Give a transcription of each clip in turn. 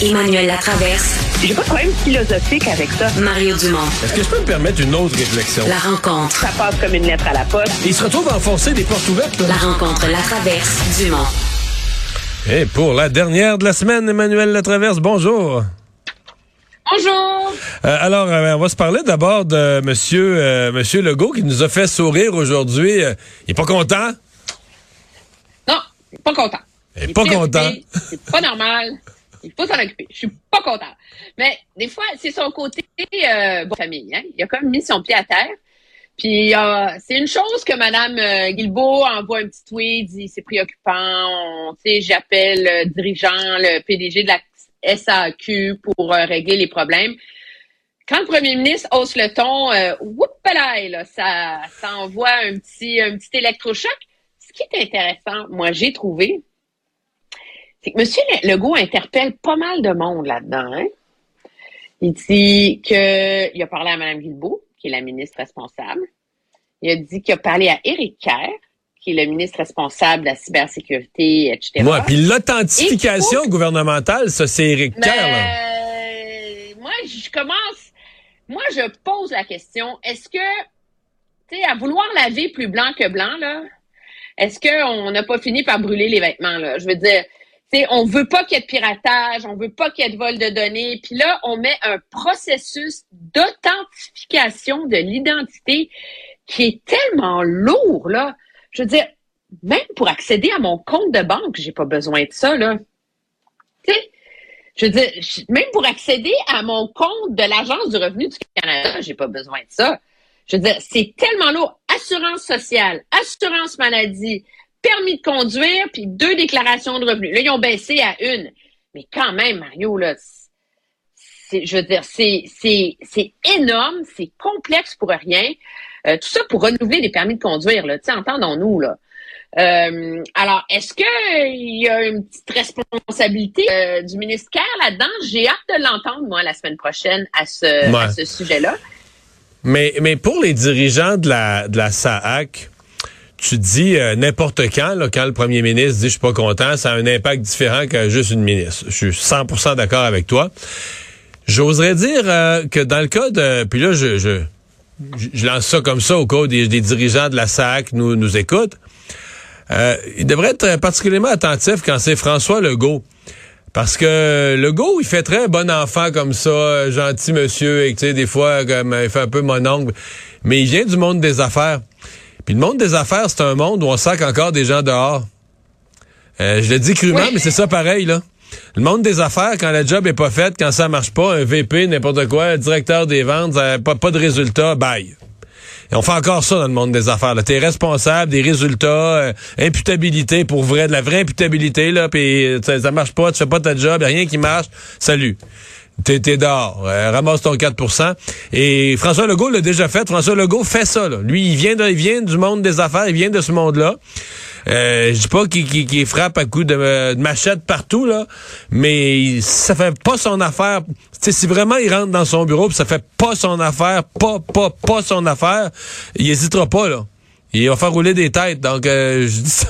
Emmanuel Latraverse. J'ai pas de problème philosophique avec ça. Mario Dumont. Est-ce que je peux me permettre une autre réflexion? La rencontre. Ça passe comme une lettre à la poste. Il se retrouve à enfoncer des portes ouvertes. Là. La rencontre Latraverse. Dumont. Et pour la dernière de la semaine, Emmanuel Latraverse, bonjour. Bonjour. Euh, alors, euh, on va se parler d'abord de Monsieur euh, Monsieur Legault qui nous a fait sourire aujourd'hui. Euh, il est pas content? Non, pas content. Il est pas content. C'est pas normal. Il faut s'en occuper. Je suis pas content. Mais des fois, c'est son côté euh, bon, famille. Hein? Il a comme mis son pied à terre. Puis c'est une chose que Madame euh, Guilbeault envoie un petit tweet, dit c'est préoccupant. J'appelle le dirigeant, le PDG de la SAQ pour euh, régler les problèmes. Quand le premier ministre hausse le ton, euh, ça, ça envoie un petit, un petit électrochoc. Ce qui est intéressant, moi, j'ai trouvé, c'est que M. Legault interpelle pas mal de monde là-dedans. Hein? Il dit qu'il a parlé à Mme Guilbeault, qui est la ministre responsable. Il a dit qu'il a parlé à Éric Kerr, qui est le ministre responsable de la cybersécurité, etc. Ouais, puis l'authentification gouvernementale, ça, c'est Éric Mais, Kerr. là. moi, je commence. Moi, je pose la question est-ce que, tu sais, à vouloir laver plus blanc que blanc, là, est-ce qu'on n'a pas fini par brûler les vêtements, là? Je veux dire, tu sais, on veut pas qu'il y ait de piratage, on veut pas qu'il y ait de vol de données. Puis là, on met un processus d'authentification de l'identité qui est tellement lourd, là. Je veux dire, même pour accéder à mon compte de banque, j'ai pas besoin de ça, là. Je veux dire, même pour accéder à mon compte de l'Agence du revenu du Canada, j'ai pas besoin de ça. Je veux dire, c'est tellement lourd. Assurance sociale, assurance maladie, permis de conduire, puis deux déclarations de revenus. Là, ils ont baissé à une. Mais quand même, Mario, là, c'est, je veux dire, c'est, c'est, c'est énorme, c'est complexe pour rien. Euh, tout ça pour renouveler les permis de conduire, là. Tu sais, entendons-nous, là. Euh, alors, est-ce qu'il y a une petite responsabilité euh, du ministère là-dedans? J'ai hâte de l'entendre, moi, la semaine prochaine à ce, Ouais. à ce sujet-là. Mais, mais pour les dirigeants de la, de la SAAC, tu dis euh, n'importe quand, là, quand le premier ministre dit je suis pas content, ça a un impact différent que juste une ministre. Je suis 100% d'accord avec toi. J'oserais dire euh, que dans le cas de... Puis là, je, je, je lance ça comme ça au cas des, dirigeants de la SAC nous, nous écoutent. Euh, il devrait être particulièrement attentif quand c'est François Legault. Parce que Legault, il fait très bon enfant comme ça, gentil monsieur, et que, tu sais, des fois, comme, il fait un peu mon oncle. Mais il vient du monde des affaires. Puis le monde des affaires, c'est un monde où on sac encore des gens dehors. Euh, je le dis crûment, Oui. mais c'est ça pareil, là. Le monde des affaires, quand la job est pas faite, quand ça marche pas, un VP, n'importe quoi, un directeur des ventes, euh, pas, pas de résultat, bye. Et on fait encore ça dans le monde des affaires. T'es responsable des résultats, euh, imputabilité pour vrai, de la vraie imputabilité, là, puis euh, ça, ça marche pas, tu fais pas ta job, y a rien qui marche, salut. T'es, dehors, euh, ramasse ton 4% Et François Legault l'a déjà fait. François Legault fait ça. Là. Lui, il vient, il vient du monde des affaires, il vient de ce monde-là. Euh, je dis pas qu'il, qu'il- frappe à coups de, machette partout, là, mais ça fait pas son affaire. Si vraiment il rentre dans son bureau pis ça fait pas son affaire, pas, pas, pas son affaire, il hésitera pas, là. Il va faire rouler des têtes. Donc, euh, je dis ça.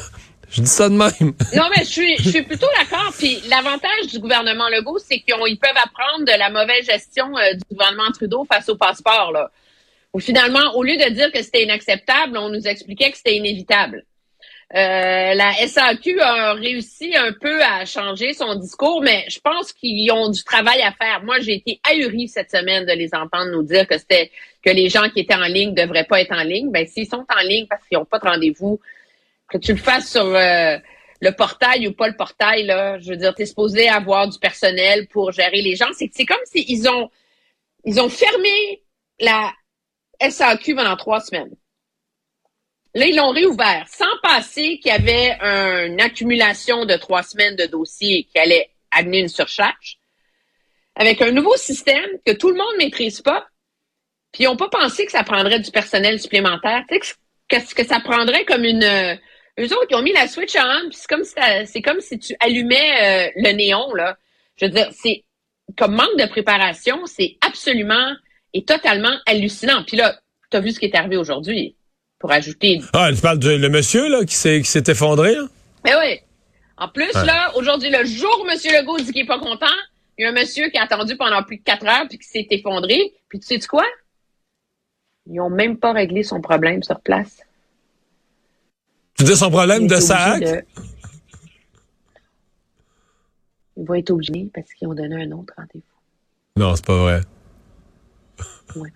Je dis ça de même. Non, mais je suis, je suis plutôt d'accord. Puis l'avantage du gouvernement Legault, c'est qu'ils ils peuvent apprendre de la mauvaise gestion euh, du gouvernement Trudeau face au passeport. Là. Où finalement, au lieu de dire que c'était inacceptable, on nous expliquait que c'était inévitable. Euh, la SAQ a réussi un peu à changer son discours, mais je pense qu'ils ont du travail à faire. Moi, j'ai été ahurie cette semaine de les entendre nous dire que c'était que les gens qui étaient en ligne devraient pas être en ligne. Ben, s'ils sont en ligne parce qu'ils n'ont pas de rendez-vous, que tu le fasses sur euh, le portail ou pas le portail, là, je veux dire, tu es supposé avoir du personnel pour gérer les gens. C'est comme s'ils ont ils ont fermé la SAQ pendant trois semaines. Là, ils l'ont réouvert sans passer qu'il y avait une accumulation de trois semaines de dossiers qui allait amener une surcharge. Avec un nouveau système que tout le monde ne maîtrise pas, puis ils n'ont pas pensé que ça prendrait du personnel supplémentaire. Tu sais, qu'est-ce que ça prendrait comme une... eux autres, ils ont mis la switch on, puis c'est comme si t'as- c'est comme si tu allumais euh, le néon, là. Je veux dire, c'est comme manque de préparation, c'est absolument et totalement hallucinant. Puis là, tu as vu ce qui est arrivé aujourd'hui, pour ajouter... Ah, tu parles du le monsieur, là, qui s'est, qui s'est effondré, là? Mais oui. En plus, Ouais. là, aujourd'hui, le jour où M. Legault dit qu'il est pas content, Il y a un monsieur qui a attendu pendant plus de quatre heures puis qui s'est effondré. Puis tu sais quoi? Ils n'ont même pas réglé son problème sur place. Tu dis son problème de sac? De... Il va être obligé parce qu'ils ont donné un autre rendez-vous. Non, c'est pas vrai. Oui.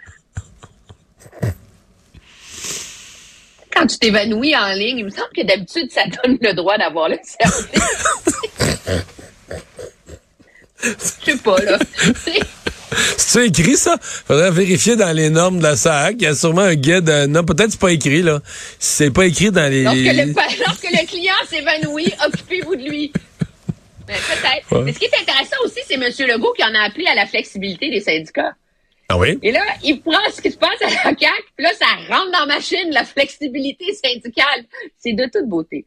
Quand tu t'évanouis en ligne, il me semble que d'habitude, ça donne le droit d'avoir le service. Je sais pas, là. C'est écrit ça? Faudrait vérifier dans les normes de la SAC. Il y a sûrement un guide. Non, peut-être c'est pas écrit, là. C'est pas écrit dans les. Lorsque le, lorsque le client s'évanouit, occupez-vous de lui. Ben, peut-être. Mais ce qui est intéressant aussi, c'est M. Legault qui en a appelé à la flexibilité des syndicats. Ah oui? Et là, il prend ce qui se passe à la CAQ, puis là, ça rentre dans la machine, la flexibilité syndicale. C'est de toute beauté.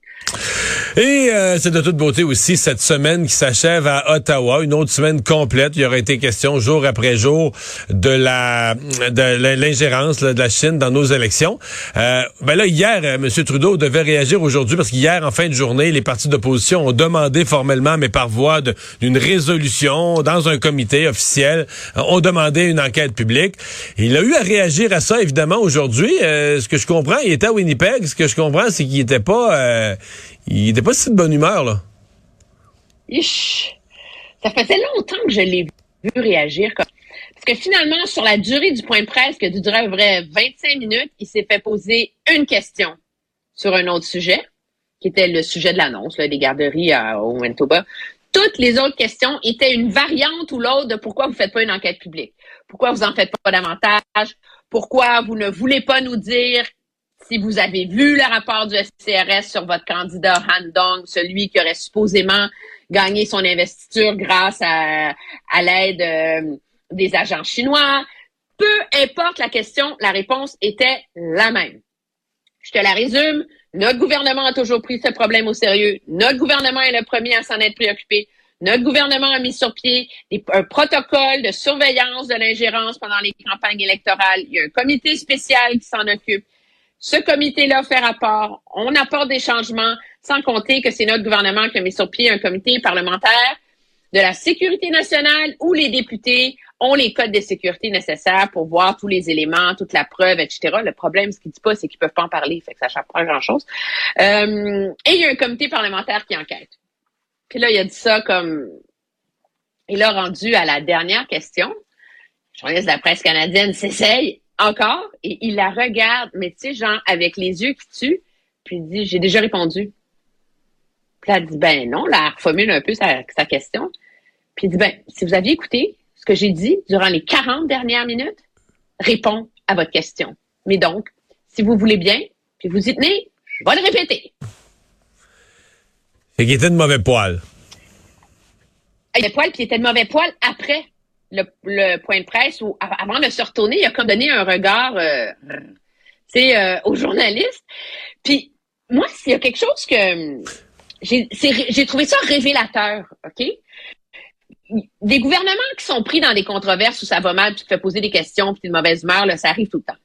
Et euh, c'est de toute beauté aussi cette semaine qui s'achève à Ottawa, une autre semaine complète. Il y aura été question jour après jour de la de l'ingérence de la Chine dans nos élections. Euh, ben là hier, euh, M. Trudeau devait réagir aujourd'hui parce qu'hier en fin de journée, les partis d'opposition ont demandé formellement, mais par voie d'une résolution dans un comité officiel, euh, ont demandé une enquête publique. Il a eu à réagir à ça évidemment aujourd'hui. ce que je comprends, il était à Winnipeg. Ce que je comprends, c'est qu'il était pas était pas si de bonne humeur, là. Ça faisait longtemps que je l'ai vu réagir parce que finalement, sur la durée du point de presse, qui durait vrai 25 minutes, il s'est fait poser une question sur un autre sujet, qui était le sujet de l'annonce, des garderies à, au Manitoba. Toutes les autres questions étaient une variante ou l'autre de pourquoi vous ne faites pas une enquête publique. Pourquoi vous en faites pas davantage? Pourquoi vous ne voulez pas nous dire si vous avez vu le rapport du SCRS sur votre candidat Han Dong, celui qui aurait supposément gagné son investiture grâce à, à l'aide euh, des agents chinois, peu importe la question, la réponse était la même. Je te la résume. Notre gouvernement a toujours pris ce problème au sérieux. Notre gouvernement est le premier à s'en être préoccupé. Notre gouvernement a mis sur pied un protocole de surveillance de l'ingérence pendant les campagnes électorales. Il y a un comité spécial qui s'en occupe. Ce comité-là fait rapport. On apporte des changements, sans compter que c'est notre gouvernement qui a mis sur pied un comité parlementaire de la sécurité nationale où les députés ont les codes de sécurité nécessaires pour voir tous les éléments, toute la preuve, etc. Le problème, ce qu'ils disent pas, c'est qu'ils peuvent pas en parler, fait que ça change pas grand-chose. Euh, et il y a un comité parlementaire qui enquête. Puis là, il a dit ça comme... Il a rendu à la dernière question. Le journaliste de la presse canadienne s'essaye encore, et il la regarde, mais tu sais, genre, avec les yeux qui tuent, puis il dit, j'ai déjà répondu. Puis elle dit, ben non, là, elle reformule un peu sa, question. Puis il dit, ben, si vous aviez écouté ce que j'ai dit durant les 40 dernières minutes, répond à votre question. Mais donc, si vous voulez bien, puis vous y tenez, je vais le répéter. C'est qu'il était de mauvais poil. Il était poil, puis il était de mauvais poil après le, point de presse où, avant de se retourner, il a comme donné un regard euh, euh, aux journalistes. Puis moi, s'il y a quelque chose que j'ai trouvé ça révélateur, OK? Des gouvernements qui sont pris dans des controverses où ça va mal, puis tu te fais poser des questions, puis de mauvaise humeur, là, ça arrive tout le temps.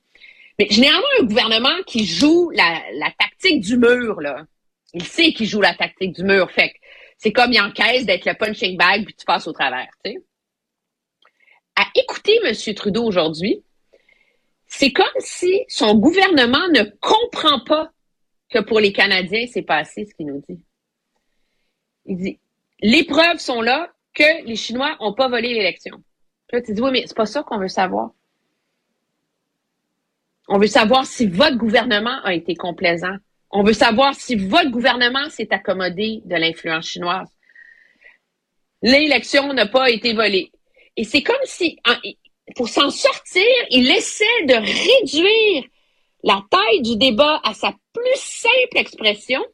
Mais généralement, un gouvernement qui joue la, la tactique du mur, là, il sait qu'il joue la tactique du mur. Fait c'est comme il encaisse d'être le punching bag, puis tu passes au travers, tu sais à écouter M. Trudeau aujourd'hui, c'est comme si son gouvernement ne comprend pas que pour les Canadiens, c'est passé ce qu'il nous dit. Il dit, les preuves sont là que les Chinois n'ont pas volé l'élection. Là, tu dis, oui, mais c'est pas ça qu'on veut savoir. On veut savoir si votre gouvernement a été complaisant. On veut savoir si votre gouvernement s'est accommodé de l'influence chinoise. L'élection n'a pas été volée. Et c'est comme si, pour s'en sortir, il essaie de réduire la taille du débat à sa plus simple expression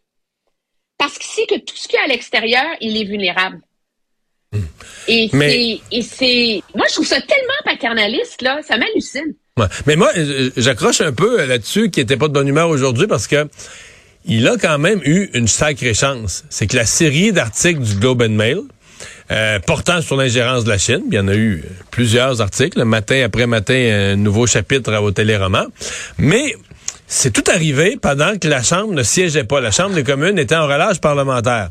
parce qu'il sait que tout ce qu'il y a à l'extérieur, il est vulnérable. Hmm. Et c'est, moi, je trouve ça tellement paternaliste, là, ça m'hallucine. Mais moi, j'accroche un peu là-dessus qui était pas de bonne humeur aujourd'hui parce que il a quand même eu une sacrée chance. C'est que la série d'articles du Globe and Mail, euh, portant sur l'ingérence de la Chine. Il y en a eu plusieurs articles, matin après matin, un nouveau chapitre au téléroman. Mais c'est tout arrivé pendant que la Chambre ne siégeait pas. La Chambre des communes était en relâche parlementaire.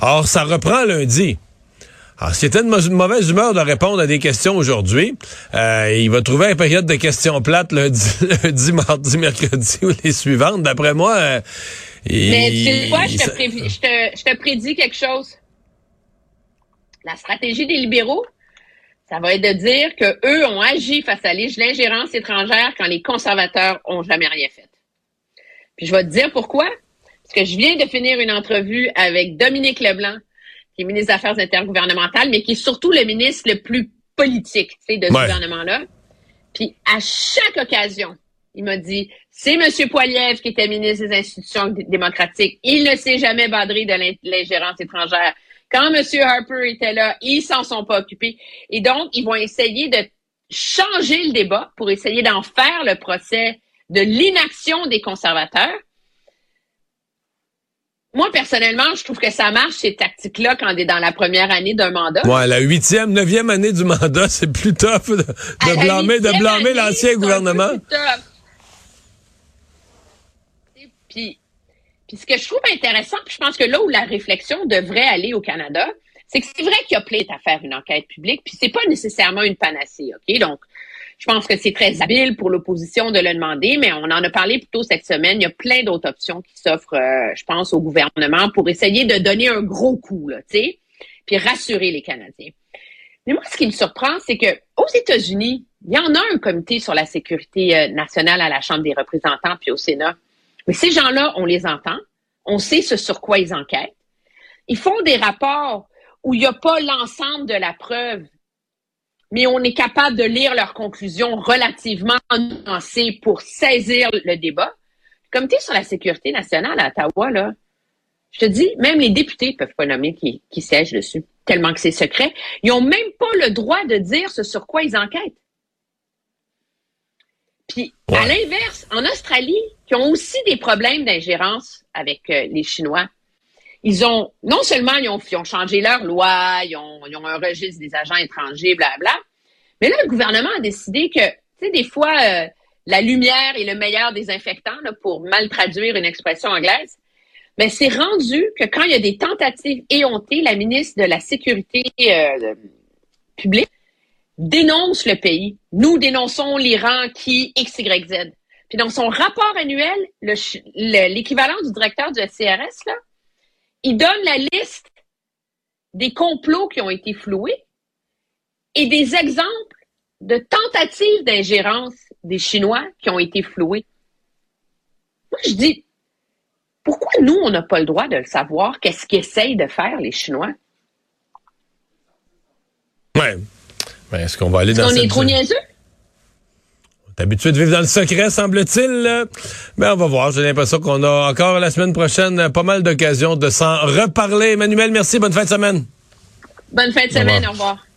Or, ça reprend lundi. Alors, s'il était de mauvaise humeur de répondre à des questions aujourd'hui, euh, il va trouver une période de questions plates lundi, lundi mardi, mercredi ou les suivantes. D'après moi, euh, Mais tu sais quoi, je te, je, te, je te prédis quelque chose. La stratégie des libéraux, ça va être de dire que eux ont agi face à l'ingérence étrangère quand les conservateurs ont jamais rien fait. Puis je vais te dire pourquoi. Parce que je viens de finir une entrevue avec Dominique Leblanc, qui est ministre des Affaires intergouvernementales, mais qui est surtout le ministre le plus politique de ce gouvernement-là. Puis à chaque occasion, il m'a dit, c'est M. Poiliev qui était ministre des institutions démocratiques. Il ne s'est jamais badré de l'ingérence étrangère. Quand M. Harper était là, ils s'en sont pas occupés. Et donc, ils vont essayer de changer le débat pour essayer d'en faire le procès de l'inaction des conservateurs. Moi, personnellement, je trouve que ça marche, ces tactiques-là, quand on est dans la première année d'un mandat. Ouais, la huitième, neuvième année du mandat, c'est plus tough de, de blâmer, de blâmer l'ancien gouvernement. Puis, puis ce que je trouve intéressant, puis je pense que là où la réflexion devrait aller au Canada, c'est que c'est vrai qu'il y a plein à faire une enquête publique, puis c'est pas nécessairement une panacée, OK? Donc, je pense que c'est très habile pour l'opposition de le demander, mais on en a parlé plus tôt cette semaine. Il y a plein d'autres options qui s'offrent, euh, je pense, au gouvernement pour essayer de donner un gros coup, tu sais, puis rassurer les Canadiens. Mais moi, ce qui me surprend, c'est que aux États-Unis, il y en a un comité sur la sécurité euh, nationale à la Chambre des représentants puis au Sénat. Mais ces gens-là, on les entend, on sait ce sur quoi ils enquêtent. Ils font des rapports où il n'y a pas l'ensemble de la preuve mais on est capable de lire leurs conclusions relativement nuancées pour saisir le débat. Comme tu es sur la sécurité nationale à Ottawa, là, je te dis, même les députés ne peuvent pas nommer qui, qui siègent dessus, tellement que c'est secret. Ils n'ont même pas le droit de dire ce sur quoi ils enquêtent. Puis, à l'inverse, en Australie, qui ont aussi des problèmes d'ingérence avec euh, les Chinois, ils ont, non seulement ils ont, ont changé leur loi, ils ont, ils ont, un registre des agents étrangers, blabla, mais là, le gouvernement a décidé que, tu sais, des fois, euh, la lumière est le meilleur désinfectant, là, pour mal traduire une expression anglaise. Mais c'est rendu que quand il y a des tentatives éhontées, la ministre de la Sécurité euh, publique dénonce le pays. Nous dénonçons l'Iran qui XYZ. Puis dans son rapport annuel, l'équivalent du directeur du CRS, là, il donne la liste des complots qui ont été floués et des exemples de tentatives d'ingérence des Chinois qui ont été floués. Moi, je dis, pourquoi nous, on n'a pas le droit de le savoir? Qu'est-ce qu'essayent de faire les Chinois? Ouais. Mais est-ce qu'on va aller dans On est trop niaiseux? On est habitué de vivre dans le secret, semble-t-il. Mais on va voir. J'ai l'impression qu'on a encore la semaine prochaine pas mal d'occasions de s'en reparler. Emmanuel, merci. Bonne fin de semaine. Bonne fin de semaine. Au revoir.